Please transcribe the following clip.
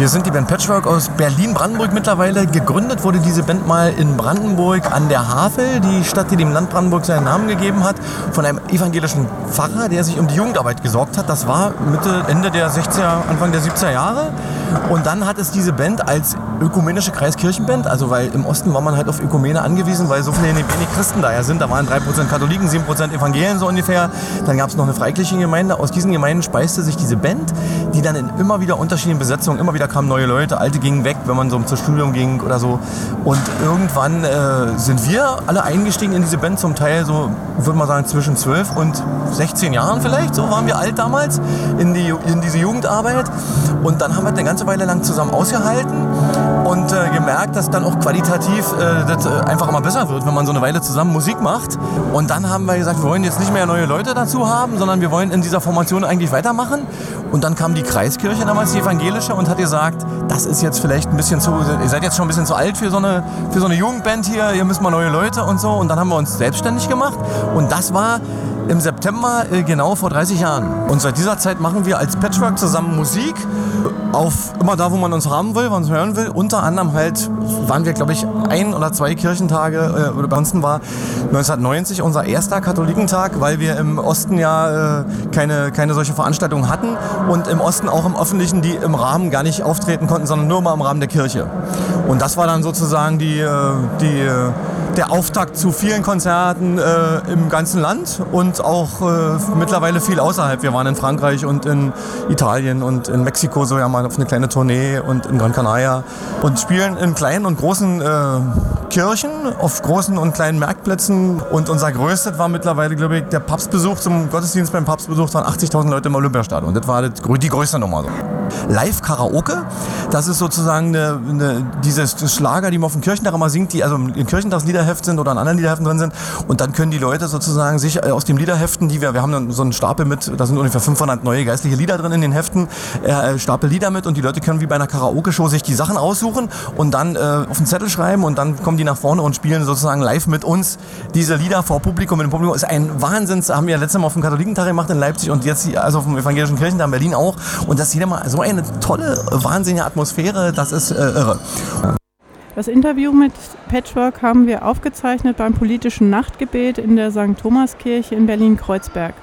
Wir sind die Band Patchwork aus Berlin-Brandenburg mittlerweile. Gegründet wurde diese Band mal in Brandenburg an der Havel, die Stadt, die dem Land Brandenburg seinen Namen gegeben hat, von einem evangelischen Pfarrer, der sich um die Jugendarbeit gesorgt hat. Das war Mitte, Ende der 60er, Anfang der 70er Jahre. Und dann hat es diese Band als ökumenische Kreiskirchenband, also weil im Osten war man halt auf Ökumene angewiesen, weil so viele wenig Christen da ja sind. Da waren 3% Katholiken, 7% Evangelien so ungefähr. Dann gab es noch eine freikirchliche Gemeinde. Aus diesen Gemeinden speiste sich diese Band, die dann in immer wieder unterschiedlichen Besetzungen immer wieder kamen neue Leute, alte gingen weg, wenn man so zum Studium ging oder so. Und irgendwann äh, sind wir alle eingestiegen in diese Band, zum Teil so, würde man sagen, zwischen 12 und 16 Jahren vielleicht, so waren wir alt damals, in, die, in diese Jugendarbeit. Und dann haben wir eine ganze Weile lang zusammen ausgehalten und äh, gemerkt, dass dann auch qualitativ äh, das äh, einfach immer besser wird, wenn man so eine Weile zusammen Musik macht. Und dann haben wir gesagt, wir wollen jetzt nicht mehr neue Leute dazu haben, sondern wir wollen in dieser Formation eigentlich weitermachen. Und dann kam die Kreiskirche damals, die evangelische, und hat gesagt, das ist jetzt vielleicht ein bisschen zu, ihr seid jetzt schon ein bisschen zu alt für so eine, für so eine Jugendband hier, ihr müsst mal neue Leute und so. Und dann haben wir uns selbstständig gemacht. Und das war im September äh, genau vor 30 Jahren. Und seit dieser Zeit machen wir als Patchwork zusammen Musik auf immer da, wo man uns haben will, man uns hören will. Unter anderem halt waren wir, glaube ich, ein oder zwei Kirchentage, äh, bei uns war 1990 unser erster Katholikentag, weil wir im Osten ja äh, keine, keine solche Veranstaltung hatten und im Osten auch im Öffentlichen, die im Rahmen gar nicht auftreten konnten, sondern nur mal im Rahmen der Kirche. Und das war dann sozusagen die, äh, die äh, der Auftakt zu vielen Konzerten äh, im ganzen Land und auch äh, mittlerweile viel außerhalb. Wir waren in Frankreich und in Italien und in Mexiko so ja mal auf eine kleine Tournee und in Gran Canaria und spielen in kleinen und großen äh, Kirchen, auf großen und kleinen Marktplätzen. Und unser größtes war mittlerweile, glaube ich, der Papstbesuch zum Gottesdienst beim Papstbesuch waren 80.000 Leute im Olympiastadion. Das war die größte Nummer. Live-Karaoke, das ist sozusagen eine, eine, diese Schlager, die man auf dem Kirchentag immer singt, die also im Kirchentagsliederheft sind oder in anderen Liederheften drin sind. Und dann können die Leute sozusagen sich äh, aus den Liederheften, die wir, wir haben so einen Stapel mit, da sind ungefähr 500 neue geistliche Lieder drin in den Heften, äh, Stapel Lieder mit und die Leute können wie bei einer Karaoke-Show sich die Sachen aussuchen und dann äh, auf den Zettel schreiben und dann kommen die nach vorne und spielen sozusagen live mit uns diese Lieder vor Publikum. Mit dem Publikum ist ein Wahnsinn. Das haben wir letztes Mal auf dem Katholikentag gemacht in Leipzig und jetzt also auf dem Evangelischen Kirchentag in Berlin auch. Und das jeder mal eine tolle, wahnsinnige Atmosphäre, das ist äh, irre. Das Interview mit Patchwork haben wir aufgezeichnet beim politischen Nachtgebet in der St. Thomaskirche in Berlin-Kreuzberg.